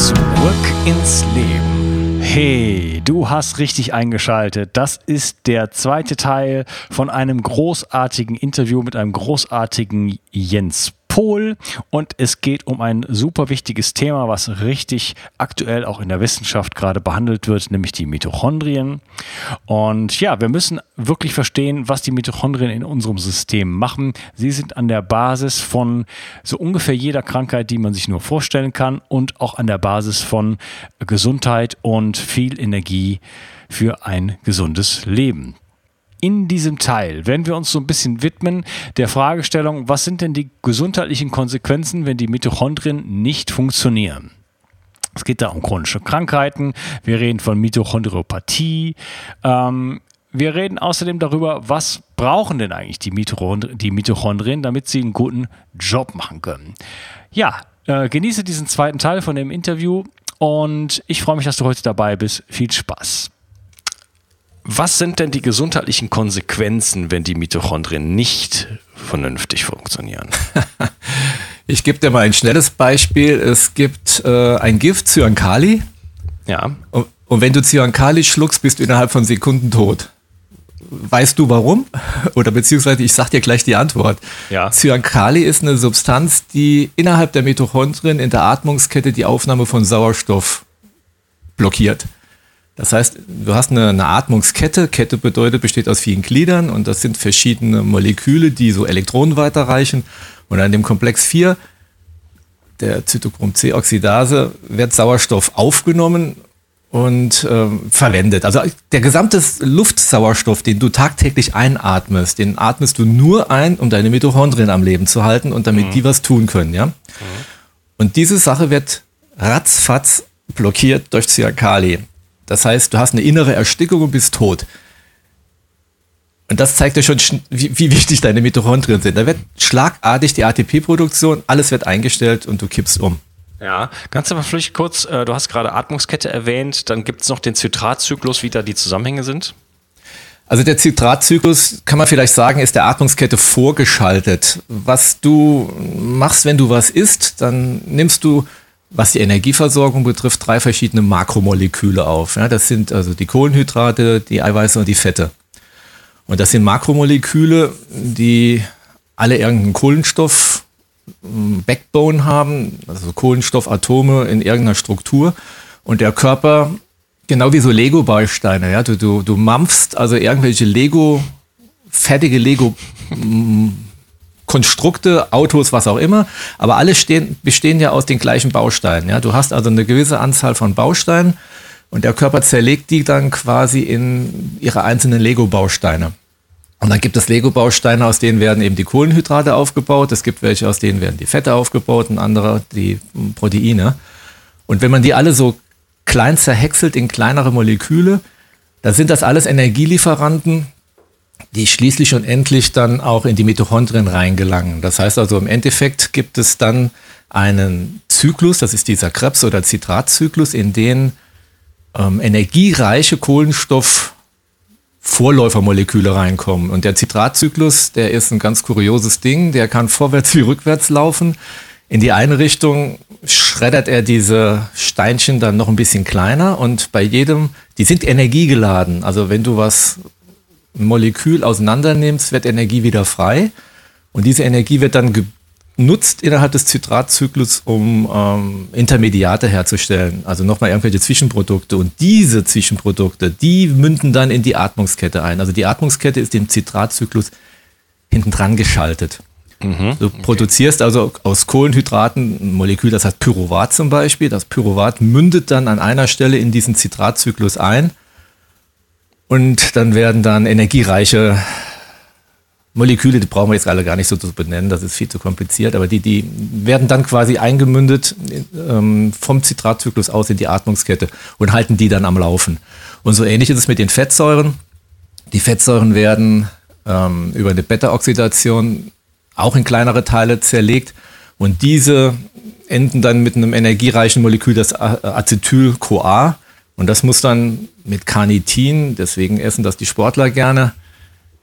Zurück ins Leben. Hey, du hast richtig eingeschaltet. Das ist der zweite Teil von einem großartigen Interview mit einem großartigen Jens Pol und es geht um ein super wichtiges Thema, was richtig aktuell auch in der Wissenschaft gerade behandelt wird, nämlich die Mitochondrien. Und ja, wir müssen wirklich verstehen, was die Mitochondrien in unserem System machen. Sie sind an der Basis von so ungefähr jeder Krankheit, die man sich nur vorstellen kann und auch an der Basis von Gesundheit und viel Energie für ein gesundes Leben in diesem Teil werden wir uns so ein bisschen widmen der Fragestellung, was sind denn die gesundheitlichen Konsequenzen, wenn die Mitochondrien nicht funktionieren? Es geht da um chronische Krankheiten, wir reden von Mitochondriopathie, ähm, wir reden außerdem darüber, was brauchen denn eigentlich die, Mitochondrien, die Mitochondrien damit sie einen guten Job machen können. Ja, äh, genieße diesen zweiten Teil von dem Interview und ich freue mich, dass du heute dabei bist. Viel Spaß. Was sind denn die gesundheitlichen Konsequenzen, wenn die Mitochondrien nicht vernünftig funktionieren? ich gebe dir mal ein schnelles Beispiel. Es gibt äh, ein Gift, Cyankali. Ja. Und, und wenn du Cyankali schluckst, bist du innerhalb von Sekunden tot. Weißt du warum? Oder beziehungsweise ich sag dir gleich die Antwort. Ja. Cyankali ist eine Substanz, die innerhalb der Mitochondrien in der Atmungskette die Aufnahme von Sauerstoff blockiert. Das heißt, du hast eine, eine, Atmungskette. Kette bedeutet, besteht aus vielen Gliedern und das sind verschiedene Moleküle, die so Elektronen weiterreichen. Und an dem Komplex 4 der Zytochrom-C-Oxidase wird Sauerstoff aufgenommen und ähm, verwendet. Also der gesamte Luftsauerstoff, den du tagtäglich einatmest, den atmest du nur ein, um deine Mitochondrien am Leben zu halten und damit mhm. die was tun können, ja. Mhm. Und diese Sache wird ratzfatz blockiert durch Cyankali. Das heißt, du hast eine innere Erstickung und bist tot. Und das zeigt dir schon, wie, wie wichtig deine Mitochondrien sind. Da wird schlagartig die ATP-Produktion, alles wird eingestellt und du kippst um. Ja, kannst du mal vielleicht kurz, äh, du hast gerade Atmungskette erwähnt, dann gibt es noch den Zitratzyklus, wie da die Zusammenhänge sind? Also der Zitratzyklus, kann man vielleicht sagen, ist der Atmungskette vorgeschaltet. Was du machst, wenn du was isst, dann nimmst du was die Energieversorgung betrifft, drei verschiedene Makromoleküle auf. Ja, das sind also die Kohlenhydrate, die Eiweiße und die Fette. Und das sind Makromoleküle, die alle irgendeinen Kohlenstoff hm, Backbone haben, also Kohlenstoffatome in irgendeiner Struktur. Und der Körper, genau wie so Lego-Bausteine, ja, du, du, du mampfst also irgendwelche Lego, fertige Lego hm, Konstrukte, Autos, was auch immer, aber alle stehen, bestehen ja aus den gleichen Bausteinen. Ja? Du hast also eine gewisse Anzahl von Bausteinen und der Körper zerlegt die dann quasi in ihre einzelnen Lego-Bausteine. Und dann gibt es Lego-Bausteine, aus denen werden eben die Kohlenhydrate aufgebaut. Es gibt welche, aus denen werden die Fette aufgebaut und andere die Proteine. Und wenn man die alle so klein zerhäckselt in kleinere Moleküle, dann sind das alles Energielieferanten, die schließlich und endlich dann auch in die Mitochondrien reingelangen. Das heißt also, im Endeffekt gibt es dann einen Zyklus, das ist dieser Krebs- oder Zitratzyklus, in den ähm, energiereiche Kohlenstoff Vorläufermoleküle reinkommen. Und der Zitratzyklus, der ist ein ganz kurioses Ding, der kann vorwärts wie rückwärts laufen. In die eine Richtung schreddert er diese Steinchen dann noch ein bisschen kleiner und bei jedem, die sind energiegeladen. Also wenn du was Molekül auseinandernimmst, wird Energie wieder frei. Und diese Energie wird dann genutzt innerhalb des Zitratzyklus, um ähm, Intermediate herzustellen. Also nochmal irgendwelche Zwischenprodukte. Und diese Zwischenprodukte, die münden dann in die Atmungskette ein. Also die Atmungskette ist dem Zitratzyklus hinten dran geschaltet. Mhm, du okay. produzierst also aus Kohlenhydraten ein Molekül, das heißt Pyruvat zum Beispiel. Das Pyruvat mündet dann an einer Stelle in diesen Zitratzyklus ein und dann werden dann energiereiche Moleküle, die brauchen wir jetzt alle gar nicht so zu benennen, das ist viel zu kompliziert, aber die, die werden dann quasi eingemündet ähm, vom Zitratzyklus aus in die Atmungskette und halten die dann am Laufen. Und so ähnlich ist es mit den Fettsäuren. Die Fettsäuren werden ähm, über eine Beta-Oxidation auch in kleinere Teile zerlegt und diese enden dann mit einem energiereichen Molekül, das Acetyl-CoA. Und das muss dann mit Carnitin, deswegen essen das die Sportler gerne,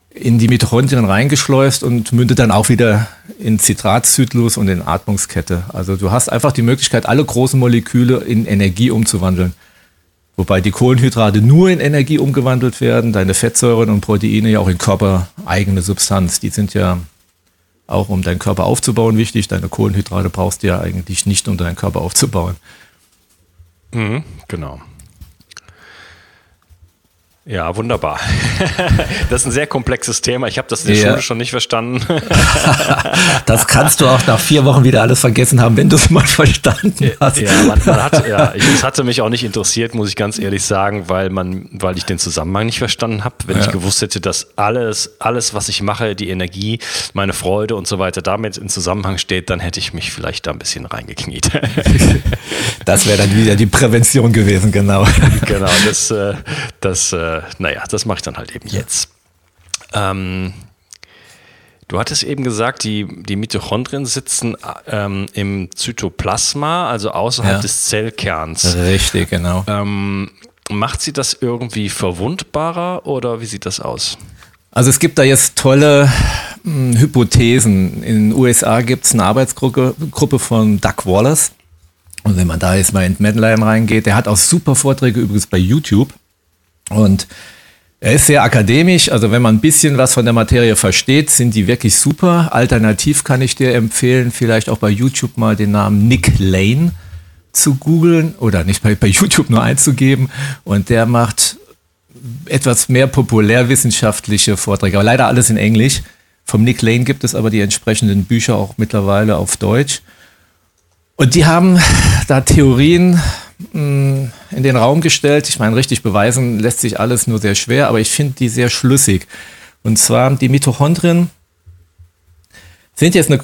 in die Mitochondrien reingeschleust und mündet dann auch wieder in Zitratzyklus und in Atmungskette. Also du hast einfach die Möglichkeit, alle großen Moleküle in Energie umzuwandeln. Wobei die Kohlenhydrate nur in Energie umgewandelt werden, deine Fettsäuren und Proteine ja auch in körpereigene Substanz. Die sind ja auch um deinen Körper aufzubauen wichtig. Deine Kohlenhydrate brauchst du ja eigentlich nicht, um deinen Körper aufzubauen. Mhm, genau. Ja, wunderbar. Das ist ein sehr komplexes Thema. Ich habe das in der ja. Schule schon nicht verstanden. Das kannst du auch nach vier Wochen wieder alles vergessen haben, wenn du es mal verstanden hast. Ja, man, man hat, ja, es hatte mich auch nicht interessiert, muss ich ganz ehrlich sagen, weil man, weil ich den Zusammenhang nicht verstanden habe. Wenn ja. ich gewusst hätte, dass alles, alles, was ich mache, die Energie, meine Freude und so weiter damit in Zusammenhang steht, dann hätte ich mich vielleicht da ein bisschen reingekniet. Das wäre dann wieder die Prävention gewesen, genau. Genau, das, äh, das äh, naja, das mache ich dann halt eben jetzt. Ähm, du hattest eben gesagt, die, die Mitochondrien sitzen ähm, im Zytoplasma, also außerhalb ja. des Zellkerns. Richtig, genau. Ähm, macht sie das irgendwie verwundbarer oder wie sieht das aus? Also es gibt da jetzt tolle mh, hm, Hypothesen. In den USA gibt es eine Arbeitsgruppe Gruppe von Doug Wallace. Und wenn man da jetzt mal in Medline reingeht, der hat auch super Vorträge übrigens bei YouTube. Und er ist sehr akademisch, also wenn man ein bisschen was von der Materie versteht, sind die wirklich super. Alternativ kann ich dir empfehlen, vielleicht auch bei YouTube mal den Namen Nick Lane zu googeln oder nicht bei, bei YouTube nur einzugeben. Und der macht etwas mehr populärwissenschaftliche Vorträge, aber leider alles in Englisch. Vom Nick Lane gibt es aber die entsprechenden Bücher auch mittlerweile auf Deutsch. Und die haben da Theorien in den Raum gestellt. Ich meine, richtig beweisen lässt sich alles nur sehr schwer, aber ich finde die sehr schlüssig. Und zwar die Mitochondrien sind jetzt eine,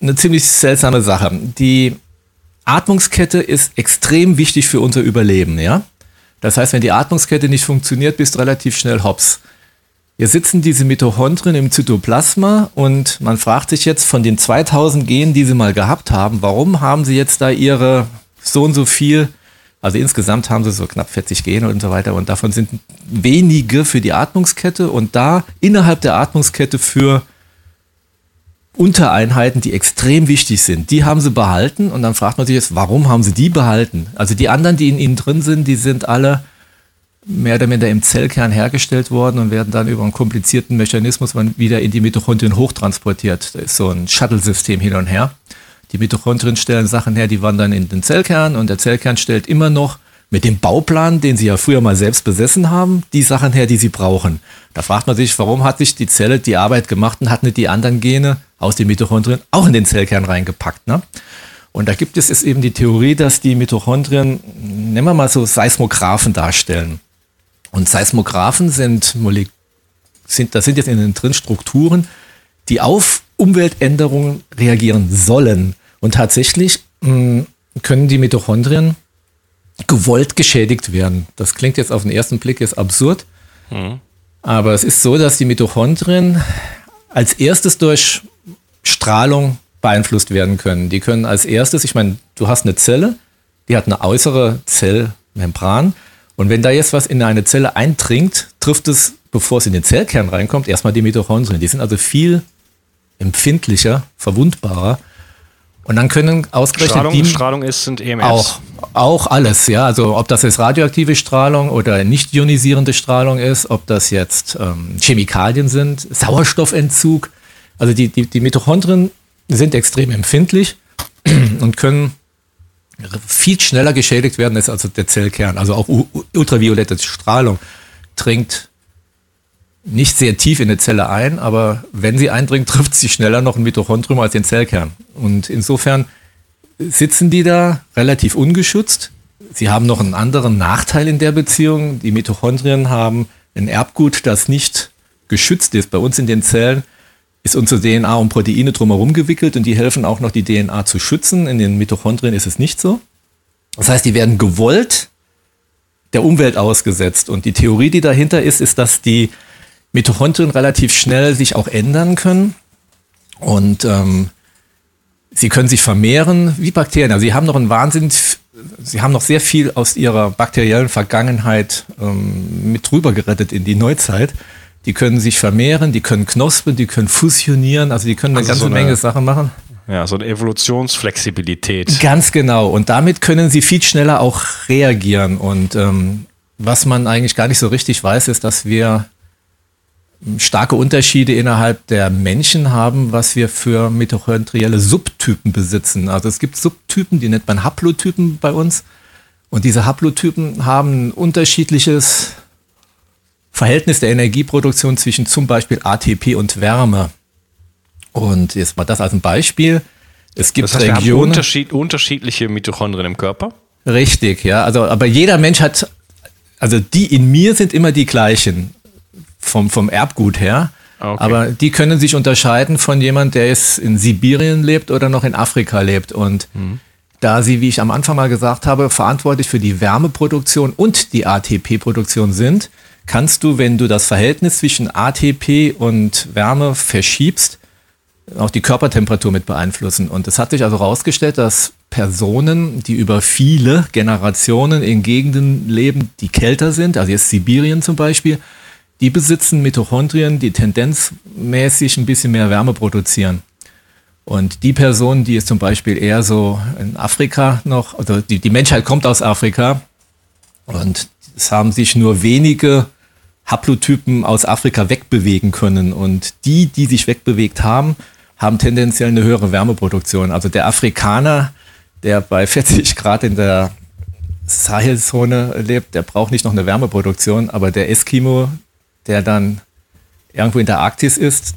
eine ziemlich seltsame Sache. Die Atmungskette ist extrem wichtig für unser Überleben, ja? Das heißt, wenn die Atmungskette nicht funktioniert, bist relativ schnell hops. Hier sitzen diese Mitochondrien im Zytoplasma und man fragt sich jetzt von den 2000 Genen, die sie mal gehabt haben, warum haben sie jetzt da ihre so und so viel. Also insgesamt haben sie so knapp 40 Gene und so weiter und davon sind wenige für die Atmungskette und da innerhalb der Atmungskette für Untereinheiten, die extrem wichtig sind. Die haben sie behalten und dann fragt man sich jetzt, warum haben sie die behalten? Also die anderen, die in ihnen drin sind, die sind alle mehr oder minder im Zellkern hergestellt worden und werden dann über einen komplizierten Mechanismus wieder in die Mitochondrien hochtransportiert. Da ist so ein Shuttle-System hin und her. Die Mitochondrien stellen Sachen her, die wandern in den Zellkern und der Zellkern stellt immer noch mit dem Bauplan, den sie ja früher mal selbst besessen haben, die Sachen her, die sie brauchen. Da fragt man sich, warum hat sich die Zelle die Arbeit gemacht und hat nicht die anderen Gene aus den Mitochondrien auch in den Zellkern reingepackt. Ne? Und da gibt es eben die Theorie, dass die Mitochondrien, nennen wir mal so Seismographen darstellen. Und Seismographen sind, sind da sind jetzt in den drin Strukturen, die auf Umweltänderungen reagieren sollen. Und tatsächlich mh, hm, können die Mitochondrien gewollt geschädigt werden. Das klingt jetzt auf den ersten Blick jetzt absurd. Mhm. Aber es ist so, dass die Mitochondrien als erstes durch Strahlung beeinflusst werden können. Die können als erstes, ich meine, du hast eine Zelle, die hat eine äußere Zellmembran. Und wenn da jetzt was in eine Zelle eindringt, trifft es, bevor es in den Zellkern reinkommt, erstmal die Mitochondrien. Die sind also viel empfindlicher, verwundbarer. Und dann können ausgerechnet Strahlung, die Strahlung ist sind EMFs. Auch, auch alles, ja. Also ob das jetzt radioaktive Strahlung oder nicht ionisierende Strahlung ist, ob das jetzt ähm, Chemikalien sind, Sauerstoffentzug. Also die, die, die Mitochondrien sind extrem empfindlich und können viel schneller geschädigt werden als also der Zellkern. Also auch ultraviolette Strahlung dringt nicht sehr tief in eine Zelle ein, aber wenn sie eindringt, trifft sie schneller noch ein Mitochondrium als den Zellkern. Und insofern sitzen die da relativ ungeschützt. Sie haben noch einen anderen Nachteil in der Beziehung. Die Mitochondrien haben ein Erbgut, das nicht geschützt ist. Bei uns in den Zellen ist unsere DNA um Proteine drumherum gewickelt und die helfen auch noch, die DNA zu schützen. In den Mitochondrien ist es nicht so. Das heißt, die werden gewollt der Umwelt ausgesetzt. Und die Theorie, die dahinter ist, ist, dass die Mitochondrien relativ schnell sich auch ändern können. Und ähm, sie können sich vermehren wie Bakterien. Also sie haben noch einen Wahnsinn, sie haben noch sehr viel aus ihrer bakteriellen Vergangenheit ähm, mit drüber gerettet in die Neuzeit. Die können sich vermehren, die können knospen, die können fusionieren, also die können eine also ganze so eine, Menge Sachen machen. Ja, so eine Evolutionsflexibilität. Ganz genau. Und damit können sie viel schneller auch reagieren. Und ähm, was man eigentlich gar nicht so richtig weiß, ist, dass wir starke Unterschiede innerhalb der Menschen haben, was wir für mitochondrielle Subtypen besitzen. Also es gibt Subtypen, die nennt man Haplotypen bei uns. Und diese Haplotypen haben ein unterschiedliches Verhältnis der Energieproduktion zwischen zum Beispiel ATP und Wärme. Und jetzt mal das als ein Beispiel. Es gibt das heißt, Regionen. Wir haben Unterschied, unterschiedliche Mitochondrien im Körper. Richtig, ja. Also, aber jeder Mensch hat, also die in mir sind immer die gleichen vom, vom Erbgut her. Okay. Aber die können sich unterscheiden von jemand, der jetzt in Sibirien lebt oder noch in Afrika lebt. Und mhm. da sie, wie ich am Anfang mal gesagt habe, verantwortlich für die Wärmeproduktion und die ATP-Produktion sind, kannst du, wenn du das Verhältnis zwischen ATP und Wärme verschiebst, auch die Körpertemperatur mit beeinflussen. Und es hat sich also herausgestellt, dass Personen, die über viele Generationen in Gegenden leben, die kälter sind, also jetzt Sibirien zum Beispiel, die besitzen Mitochondrien, die tendenzmäßig ein bisschen mehr Wärme produzieren. Und die Personen, die es zum Beispiel eher so in Afrika noch, also die, die Menschheit kommt aus Afrika und es haben sich nur wenige Haplotypen aus Afrika wegbewegen können. Und die, die sich wegbewegt haben, haben tendenziell eine höhere Wärmeproduktion. Also der Afrikaner, der bei 40 Grad in der Sahelzone lebt, der braucht nicht noch eine Wärmeproduktion, aber der Eskimo, der dann irgendwo in der Arktis ist,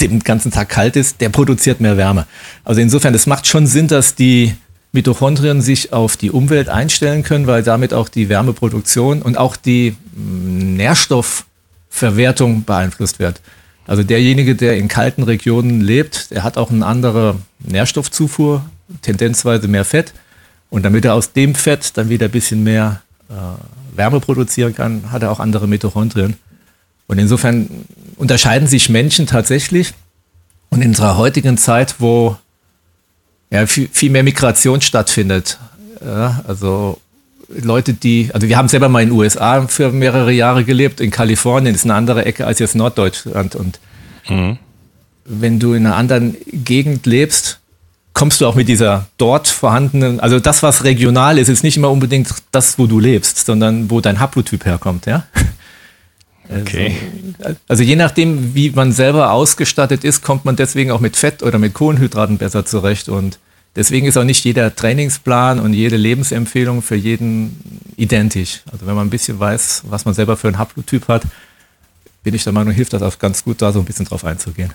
den ganzen Tag kalt ist, der produziert mehr Wärme. Also insofern, es macht schon Sinn, dass die Mitochondrien sich auf die Umwelt einstellen können, weil damit auch die Wärmeproduktion und auch die mm, Nährstoffverwertung beeinflusst wird. Also derjenige, der in kalten Regionen lebt, der hat auch eine andere Nährstoffzufuhr, tendenzweise mehr Fett. Und damit er aus dem Fett dann wieder ein bisschen mehr äh, Wärme produzieren kann, hat er auch andere Mitochondrien. Und insofern unterscheiden sich Menschen tatsächlich. Und in unserer heutigen Zeit, wo ja, viel, viel mehr Migration stattfindet, ja, also Leute, die, also wir haben selber mal in den USA für mehrere Jahre gelebt, in Kalifornien ist eine andere Ecke als jetzt Norddeutschland. Und mhm. wenn du in einer anderen Gegend lebst, kommst du auch mit dieser dort vorhandenen, also das, was regional ist, ist nicht immer unbedingt das, wo du lebst, sondern wo dein Haplotyp herkommt, ja. Okay. Also, also je nachdem, wie man selber ausgestattet ist, kommt man deswegen auch mit Fett oder mit Kohlenhydraten besser zurecht und Deswegen ist auch nicht jeder Trainingsplan und jede Lebensempfehlung für jeden identisch. Also wenn man ein bisschen weiß, was man selber für einen Haplotyp hat, bin ich der Meinung, hilft das auch ganz gut, da so ein bisschen drauf einzugehen.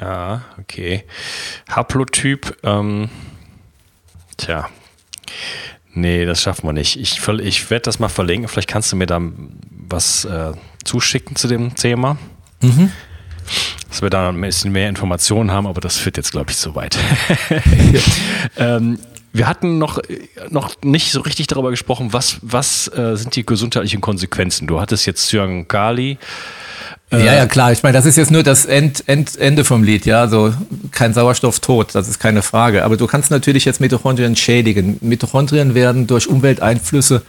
Ja, okay. Haplotyp, ähm, tja. Nee, das schaffen wir nicht. Ich, ich werde das mal verlinken. Vielleicht kannst du mir da was äh, zuschicken zu dem Thema. Mhm dass wir da ein bisschen mehr Informationen haben, aber das führt jetzt, glaube ich, zu weit. ähm, wir hatten noch, noch nicht so richtig darüber gesprochen, was, was äh, sind die gesundheitlichen Konsequenzen. Du hattest jetzt Cyankali. Äh, ja, ja, klar. Ich meine, das ist jetzt nur das End, End, Ende vom Lied, ja. So kein Sauerstoff tot, das ist keine Frage. Aber du kannst natürlich jetzt Mitochondrien schädigen. Mitochondrien werden durch Umwelteinflüsse,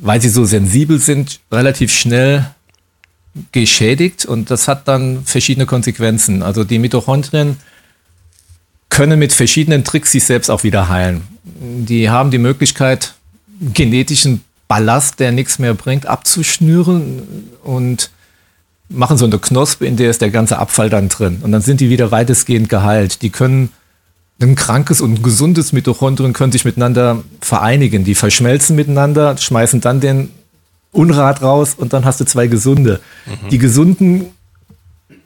weil sie so sensibel sind, relativ schnell geschädigt und das hat dann verschiedene Konsequenzen. Also die Mitochondrien können mit verschiedenen Tricks sich selbst auch wieder heilen. Die haben die Möglichkeit, genetischen Ballast, der nichts mehr bringt, abzuschnüren und machen so eine Knospe, in der ist der ganze Abfall dann drin. Und dann sind die wieder weitestgehend geheilt. Die können, ein krankes und ein gesundes Mitochondrien können sich miteinander vereinigen. Die verschmelzen miteinander, schmeißen dann den Unrat raus und dann hast du zwei gesunde. Mhm. Die gesunden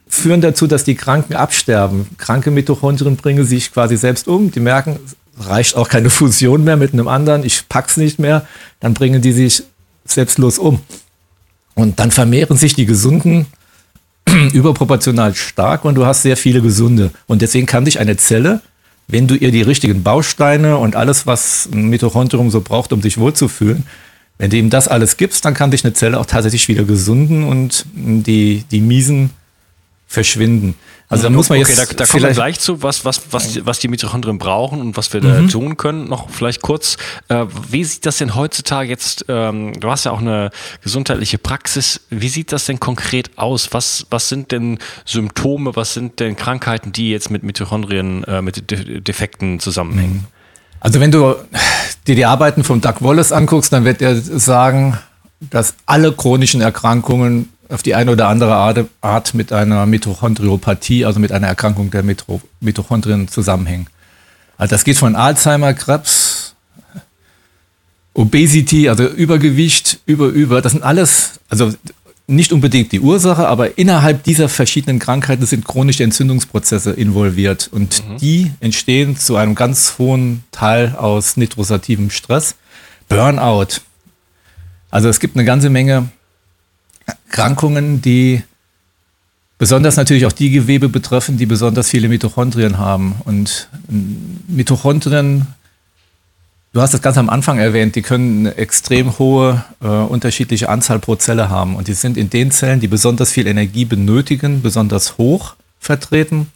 führen dazu, dass die Kranken absterben. Kranke Mitochondrien bringen sich quasi selbst um. Die merken, reicht auch keine Fusion mehr mit einem anderen, ich pack's nicht mehr, dann bringen die sich selbstlos um. Und dann vermehren sich die Gesunden überproportional stark und du hast sehr viele Gesunde. Und deswegen kann sich eine Zelle, wenn du ihr die richtigen Bausteine und alles, was ein Mitochondrium so braucht, um sich wohlzufühlen, wenn du ihm das alles gibst, dann kann dich eine Zelle auch tatsächlich wieder gesunden und die, die miesen verschwinden. Also da muss man okay, jetzt. Da, da kommen wir gleich zu, was, was, was, was die Mitochondrien brauchen und was wir mhm. da tun können. Noch vielleicht kurz, äh, wie sieht das denn heutzutage jetzt, ähm, du hast ja auch eine gesundheitliche Praxis, wie sieht das denn konkret aus? Was, was sind denn Symptome, was sind denn Krankheiten, die jetzt mit Mitochondrien, äh, mit Defekten zusammenhängen? Mhm. Also wenn du dir die Arbeiten von Doug Wallace anguckst, dann wird er sagen, dass alle chronischen Erkrankungen auf die eine oder andere Art, Art mit einer Mitochondriopathie, also mit einer Erkrankung der Mito Mitochondrien zusammenhängen. Also das geht von Alzheimer, Krebs, Obesity, also Übergewicht, über, über. Das sind alles, also nicht unbedingt die Ursache, aber innerhalb dieser verschiedenen Krankheiten sind chronische Entzündungsprozesse involviert und mhm. die entstehen zu einem ganz hohen Teil aus nitrosativem Stress. Burnout. Also es gibt eine ganze Menge Erkrankungen, die besonders natürlich auch die Gewebe betreffen, die besonders viele Mitochondrien haben. Und Mitochondrien, du hast das ganz am Anfang erwähnt, die können eine extrem hohe äh, unterschiedliche Anzahl pro Zelle haben. Und die sind in den Zellen, die besonders viel Energie benötigen, besonders hoch vertreten.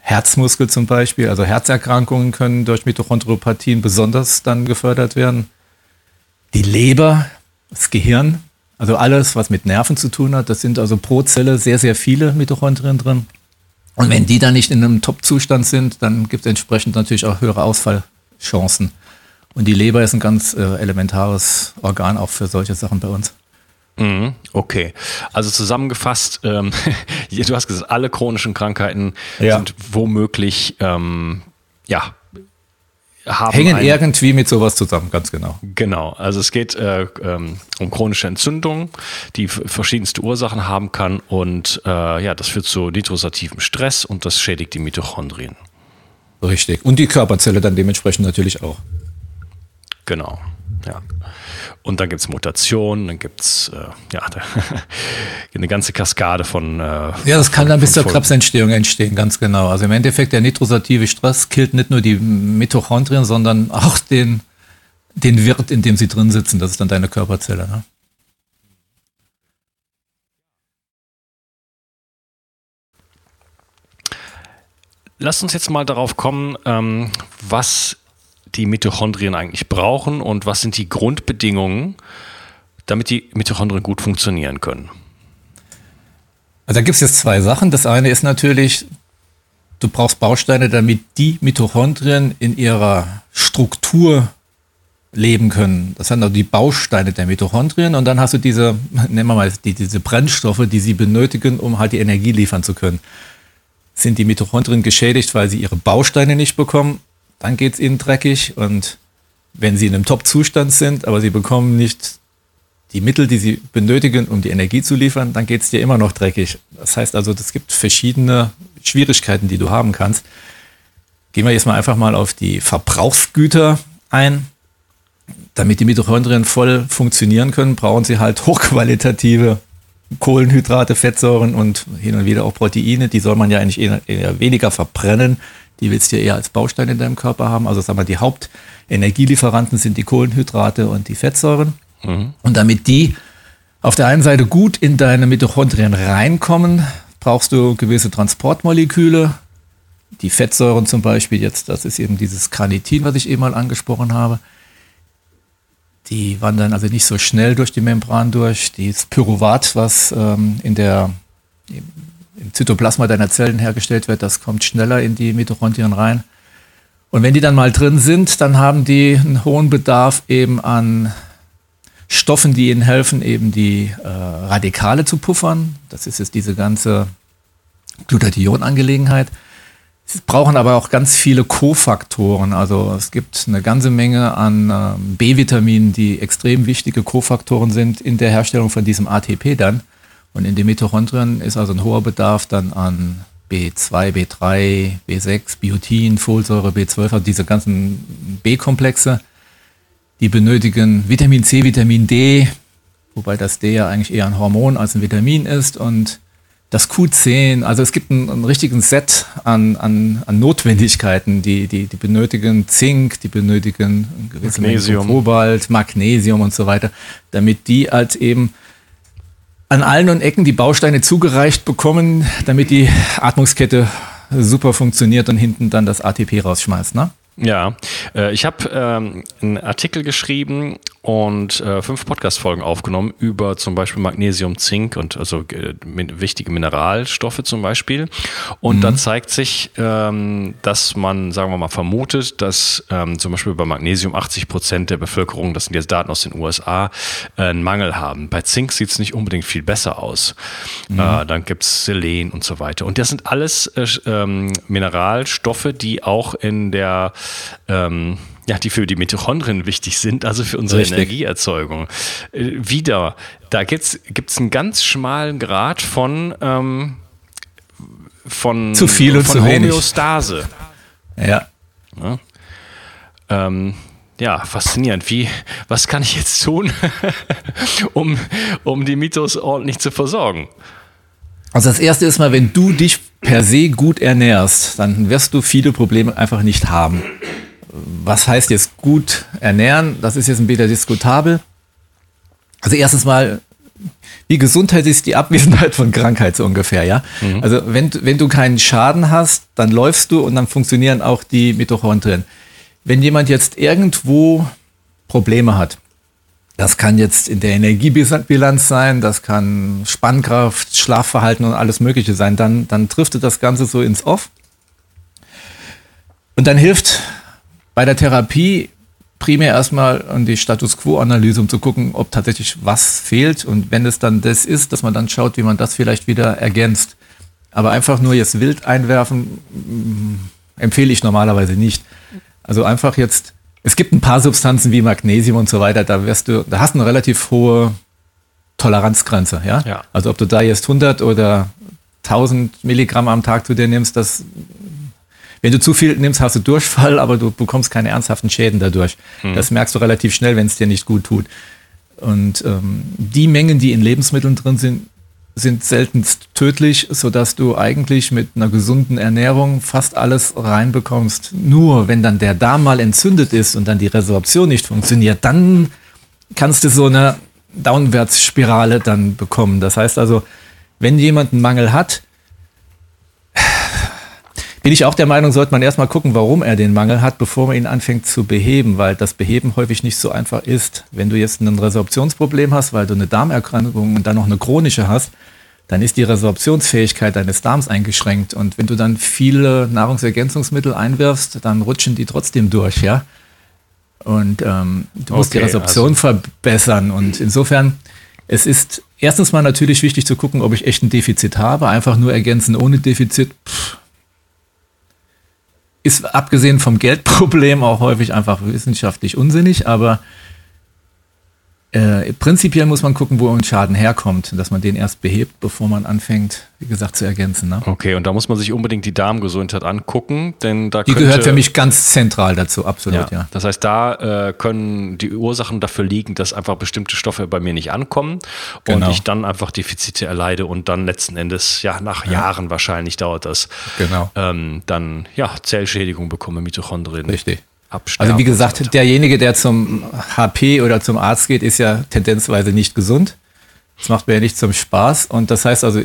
Herzmuskel zum Beispiel, also Herzerkrankungen können durch Mitochondriopathien besonders dann gefördert werden. Die Leber, das Gehirn, also alles, was mit Nerven zu tun hat, das sind also pro Zelle sehr, sehr viele Mitochondrien drin. Und wenn die dann nicht in einem Top-Zustand sind, dann gibt es entsprechend natürlich auch höhere Ausfallchancen. Und die Leber ist ein ganz äh, elementares Organ auch für solche Sachen bei uns. Mhm, okay, also zusammengefasst, ähm, du hast gesagt, alle chronischen Krankheiten ja. sind womöglich ähm, ja, haben hängen irgendwie mit sowas zusammen, ganz genau. Genau, also es geht äh, ähm, um chronische Entzündung, die verschiedenste Ursachen haben kann und äh, ja, das führt zu nitrosativem Stress und das schädigt die Mitochondrien. Richtig. Und die Körperzelle dann dementsprechend natürlich auch. Genau, ja. Und dann gibt es Mutationen, dann gibt es äh, ja, eine ganze Kaskade von. Äh, ja, das kann dann bis zur Krebsentstehung entstehen, ganz genau. Also im Endeffekt, der nitrosative Stress killt nicht nur die Mitochondrien, sondern auch den, den Wirt, in dem sie drin sitzen. Das ist dann deine Körperzelle. Ne? Lass uns jetzt mal darauf kommen, ähm, was die Mitochondrien eigentlich brauchen und was sind die Grundbedingungen, damit die Mitochondrien gut funktionieren können? Also da gibt es jetzt zwei Sachen. Das eine ist natürlich, du brauchst Bausteine, damit die Mitochondrien in ihrer Struktur leben können. Das sind also die Bausteine der Mitochondrien und dann hast du diese, nennen wir mal, die, diese Brennstoffe, die sie benötigen, um halt die Energie liefern zu können. Sind die Mitochondrien geschädigt, weil sie ihre Bausteine nicht bekommen, dann geht es ihnen dreckig. Und wenn sie in einem Top-Zustand sind, aber sie bekommen nicht die Mittel, die sie benötigen, um die Energie zu liefern, dann geht es dir immer noch dreckig. Das heißt also, es gibt verschiedene Schwierigkeiten, die du haben kannst. Gehen wir jetzt mal einfach mal auf die Verbrauchsgüter ein. Damit die Mitochondrien voll funktionieren können, brauchen sie halt hochqualitative Kohlenhydrate, Fettsäuren und hin und wieder auch Proteine. Die soll man ja eigentlich eher, weniger verbrennen, die willst du eher als Baustein in deinem Körper haben. Also sagen wir, die Hauptenergielieferanten sind die Kohlenhydrate und die Fettsäuren. Mhm. Und damit die auf der einen Seite gut in deine Mitochondrien reinkommen, brauchst du gewisse Transportmoleküle. Die Fettsäuren zum Beispiel jetzt, das ist eben dieses Carnitin, was ich eben mal angesprochen habe. Die wandern also nicht so schnell durch die Membran durch. Dieses Pyruvat, was ähm, in der im Zytoplasma deiner Zellen hergestellt wird, das kommt schneller in die Mitochondrien rein. Und wenn die dann mal drin sind, dann haben die einen hohen Bedarf eben an Stoffen, die ihnen helfen, eben die äh, Radikale zu puffern. Das ist jetzt diese ganze Glutathion-Angelegenheit. Sie brauchen aber auch ganz viele Kofaktoren. Also es gibt eine ganze Menge an äh, B-Vitaminen, die extrem wichtige Kofaktoren sind in der Herstellung von diesem ATP dann. Und in den Mitochondrien ist also ein hoher Bedarf dann an B2, B3, B6, Biotin, Folsäure, B12, also diese ganzen B-Komplexe. Die benötigen Vitamin C, Vitamin D, wobei das D ja eigentlich eher ein Hormon als ein Vitamin ist und das Q10, also es gibt einen, einen richtigen Set an, an, an Notwendigkeiten, die, die, die benötigen Zink, die benötigen Magnesium. Kobalt, Magnesium und so weiter, damit die halt eben an allen und Ecken die Bausteine zugereicht bekommen, damit die Atmungskette super funktioniert und hinten dann das ATP rausschmeißt. Ne? Ja, äh, ich habe ähm, einen Artikel geschrieben und äh, fünf Podcast-Folgen aufgenommen über zum Beispiel Magnesium, Zink und also äh, wichtige Mineralstoffe zum Beispiel. Und mhm. da zeigt sich, ähm, dass man, sagen wir mal, vermutet, dass ähm, zum Beispiel bei Magnesium 80 Prozent der Bevölkerung, das sind jetzt Daten aus den USA, äh, einen Mangel haben. Bei Zink sieht es nicht unbedingt viel besser aus. Mhm. Äh, dann gibt es Selen und so weiter. Und das sind alles äh, ähm, Mineralstoffe, die auch in der ähm, ja, die für die Mitochondrien wichtig sind, also für unsere Richtig. Energieerzeugung. Äh, wieder, da gibt es einen ganz schmalen Grad von, ähm, von, zu viel und von zu Homöostase. Wenig. Ja. Ja. Ähm, ja, faszinierend. Wie, was kann ich jetzt tun, um, um die Mitos ordentlich zu versorgen? Also das erste ist mal, wenn du dich per se gut ernährst, dann wirst du viele Probleme einfach nicht haben was heißt jetzt gut ernähren? Das ist jetzt ein bisschen diskutabel. Also erstens mal, wie Gesundheit ist die Abwesenheit von Krankheit so ungefähr, ja? Mhm. Also wenn, wenn du keinen Schaden hast, dann läufst du und dann funktionieren auch die Mitochondrien. Wenn jemand jetzt irgendwo Probleme hat, das kann jetzt in der Energiebilanz sein, das kann Spannkraft, Schlafverhalten und alles Mögliche sein, dann, dann driftet das Ganze so ins Off. Und dann hilft bei der Therapie primär erstmal an die Status Quo-Analyse, um zu gucken, ob tatsächlich was fehlt. Und wenn es dann das ist, dass man dann schaut, wie man das vielleicht wieder ergänzt. Aber einfach nur jetzt wild einwerfen, mm, empfehle ich normalerweise nicht. Also einfach jetzt, es gibt ein paar Substanzen wie Magnesium und so weiter, da wirst du, da hast du eine relativ hohe Toleranzgrenze, ja? ja. Also ob du da jetzt 100 oder 1000 Milligramm am Tag zu dir nimmst, das wenn du zu viel nimmst, hast du Durchfall, aber du bekommst keine ernsthaften Schäden dadurch. Hm. Das merkst du relativ schnell, wenn es dir nicht gut tut. Und ähm, die Mengen, die in Lebensmitteln drin sind, sind seltenst tödlich, sodass du eigentlich mit einer gesunden Ernährung fast alles reinbekommst. Nur wenn dann der Darm mal entzündet ist und dann die Resorption nicht funktioniert, dann kannst du so eine Downwärtsspirale dann bekommen. Das heißt also, wenn jemand einen Mangel hat, bin ich auch der Meinung, sollte man erstmal gucken, warum er den Mangel hat, bevor man ihn anfängt zu beheben, weil das Beheben häufig nicht so einfach ist. Wenn du jetzt ein Resorptionsproblem hast, weil du eine Darmerkrankung und dann noch eine chronische hast, dann ist die Resorptionsfähigkeit deines Darms eingeschränkt. Und wenn du dann viele Nahrungsergänzungsmittel einwirfst, dann rutschen die trotzdem durch, ja. Und ähm, du musst okay, die Resorption also. verbessern. Und insofern, es ist erstens mal natürlich wichtig zu gucken, ob ich echt ein Defizit habe. Einfach nur ergänzen ohne Defizit, pff, ist abgesehen vom Geldproblem auch häufig einfach wissenschaftlich unsinnig, aber äh, prinzipiell muss man gucken, wo ein Schaden herkommt, dass man den erst behebt, bevor man anfängt, wie gesagt, zu ergänzen. Ne? Okay, und da muss man sich unbedingt die Darmgesundheit angucken, denn da Die gehört für mich ganz zentral dazu, absolut, ja. ja. Das heißt, da äh, können die Ursachen dafür liegen, dass einfach bestimmte Stoffe bei mir nicht ankommen genau. und ich dann einfach Defizite erleide und dann letzten Endes, ja, nach ja. Jahren wahrscheinlich dauert das, genau. ähm, dann, ja, Zellschädigung bekomme, Mitochondrien. Richtig. Absterben also wie gesagt, derjenige, der zum HP oder zum Arzt geht, ist ja tendenzweise nicht gesund. Das macht mir ja nicht zum Spaß. Und das heißt also,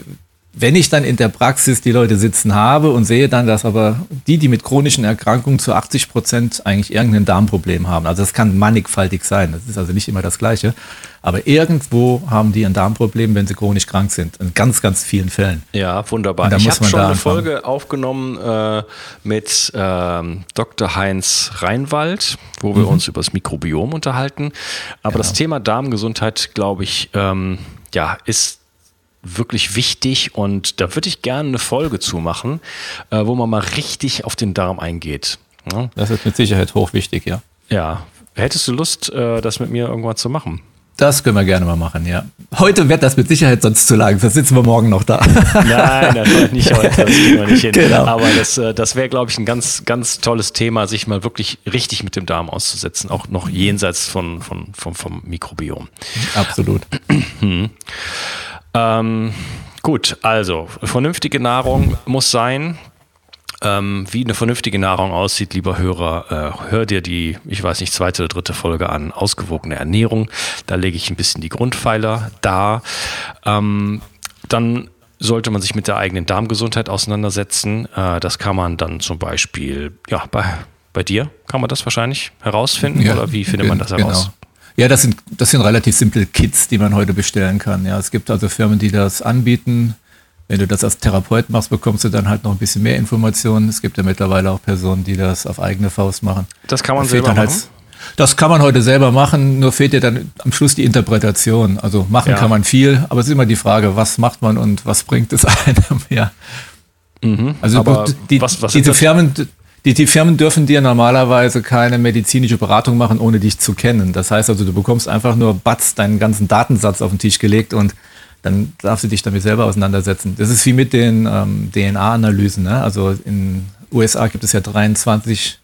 wenn ich dann in der Praxis die Leute sitzen habe und sehe dann, dass aber die, die mit chronischen Erkrankungen zu 80 Prozent eigentlich irgendein Darmproblem haben, also das kann mannigfaltig sein, das ist also nicht immer das Gleiche, aber irgendwo haben die ein Darmproblem, wenn sie chronisch krank sind, in ganz, ganz vielen Fällen. Ja, wunderbar. Ich habe schon eine Folge aufgenommen äh, mit äh, Dr. Heinz Reinwald, wo wir mhm. uns über das Mikrobiom unterhalten, aber genau. das Thema Darmgesundheit, glaube ich, ähm, ja, ist wirklich wichtig und da würde ich gerne eine Folge zu machen, äh, wo man mal richtig auf den Darm eingeht. Ja? Das ist mit Sicherheit hochwichtig, ja. Ja. Hättest du Lust, äh, das mit mir irgendwann zu machen? Das können wir gerne mal machen, ja. Heute wird das mit Sicherheit sonst zu lang, sonst sitzen wir morgen noch da. Nein, das nicht heute, das kriegen wir nicht hin. Genau. Aber das, äh, das wäre, glaube ich, ein ganz, ganz tolles Thema, sich mal wirklich richtig mit dem Darm auszusetzen, auch noch jenseits von, von, vom, vom Mikrobiom. Absolut. hm. ähm, gut, also vernünftige Nahrung muss sein. Ähm, wie eine vernünftige Nahrung aussieht, lieber Hörer, äh, hör dir die, ich weiß nicht, zweite oder dritte Folge an, ausgewogene Ernährung. Da lege ich ein bisschen die Grundpfeiler dar. Ähm, dann sollte man sich mit der eigenen Darmgesundheit auseinandersetzen. Äh, das kann man dann zum Beispiel, ja, bei, bei dir kann man das wahrscheinlich herausfinden ja, oder wie findet man das heraus? Genau. Ja, das sind, das sind relativ simple Kits, die man heute bestellen kann. Ja, es gibt also Firmen, die das anbieten. Wenn du das als Therapeut machst, bekommst du dann halt noch ein bisschen mehr Informationen. Es gibt ja mittlerweile auch Personen, die das auf eigene Faust machen. Das kann man da selber halt machen? Halt, das kann man heute selber machen, nur fehlt dir dann am Schluss die Interpretation. Also machen ja. kann man viel, aber es ist immer die Frage, was macht man und was bringt es einem? ja. Mhm, also die, was, was diese Firmen, die, die Firmen dürfen dir normalerweise keine medizinische Beratung machen, ohne dich zu kennen. Das heißt also, du bekommst einfach nur Batz, deinen ganzen Datensatz auf den Tisch gelegt und dann darfst du dich damit selber auseinandersetzen. Das ist wie mit den ähm, DNA-Analysen. Ne? Also in USA gibt es ja 23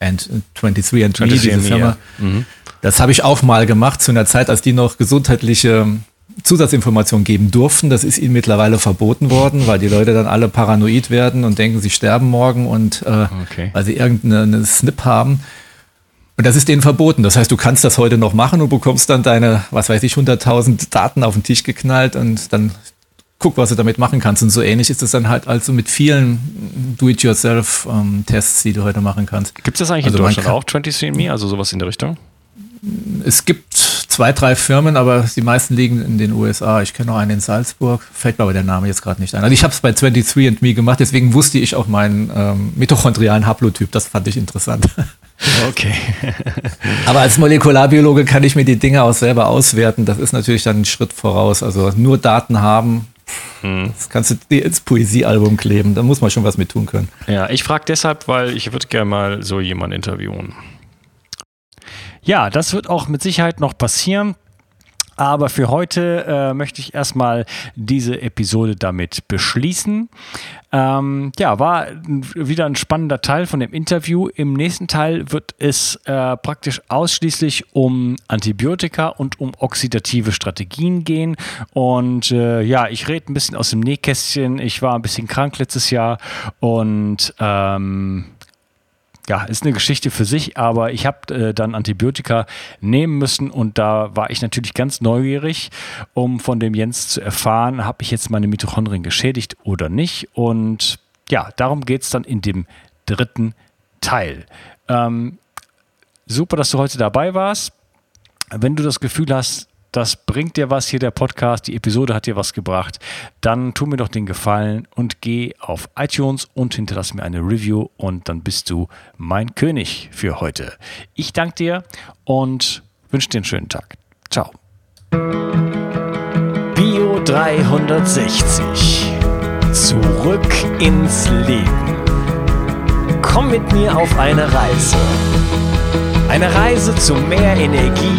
and 23 and 23 diese Firma. Ja. Mhm. Das habe ich auch mal gemacht zu einer Zeit, als die noch gesundheitliche Zusatzinformationen geben durften. Das ist ihnen mittlerweile verboten worden, weil die Leute dann alle paranoid werden und denken, sie sterben morgen und äh, okay. weil sie irgendeine Snip haben. Und das ist denen verboten. Das heißt, du kannst das heute noch machen und bekommst dann deine, was weiß ich, 100.000 Daten auf den Tisch geknallt und dann guck, was du damit machen kannst. Und so ähnlich ist es dann halt also mit vielen Do-it-yourself-Tests, die du heute machen kannst. Gibt es das eigentlich also in Deutschland auch, 23andMe, also sowas in der Richtung? Es gibt zwei, drei Firmen, aber die meisten liegen in den USA. Ich kenne noch einen in Salzburg, fällt mir aber der Name jetzt gerade nicht ein. Also ich habe es bei 23andMe gemacht, deswegen wusste ich auch meinen ähm, mitochondrialen Haplotyp. Das fand ich interessant. Okay. Aber als Molekularbiologe kann ich mir die Dinge auch selber auswerten. Das ist natürlich dann ein Schritt voraus. Also nur Daten haben, hm. das kannst du dir ins Poesiealbum kleben. Da muss man schon was mit tun können. Ja, ich frage deshalb, weil ich würde gerne mal so jemanden interviewen. Ja, das wird auch mit Sicherheit noch passieren. Aber für heute äh, möchte ich erstmal diese Episode damit beschließen. Ähm, ja, war wieder ein spannender Teil von dem Interview. Im nächsten Teil wird es äh, praktisch ausschließlich um Antibiotika und um oxidative Strategien gehen. Und äh, ja, ich rede ein bisschen aus dem Nähkästchen. Ich war ein bisschen krank letztes Jahr und ähm, ja, ist eine Geschichte für sich, aber ich habe äh, dann Antibiotika nehmen müssen und da war ich natürlich ganz neugierig, um von dem Jens zu erfahren, habe ich jetzt meine Mitochondrien geschädigt oder nicht. Und ja, darum geht es dann in dem dritten Teil. Ähm, super, dass du heute dabei warst. Wenn du das Gefühl hast, das bringt dir was hier, der Podcast, die Episode hat dir was gebracht, dann tu mir doch den Gefallen und geh auf iTunes und hinterlass mir eine Review und dann bist du mein König für heute. Ich danke dir und wünsche dir einen schönen Tag. Ciao. Bio 360. Zurück ins Leben. Komm mit mir auf eine Reise. Eine Reise zu mehr Energie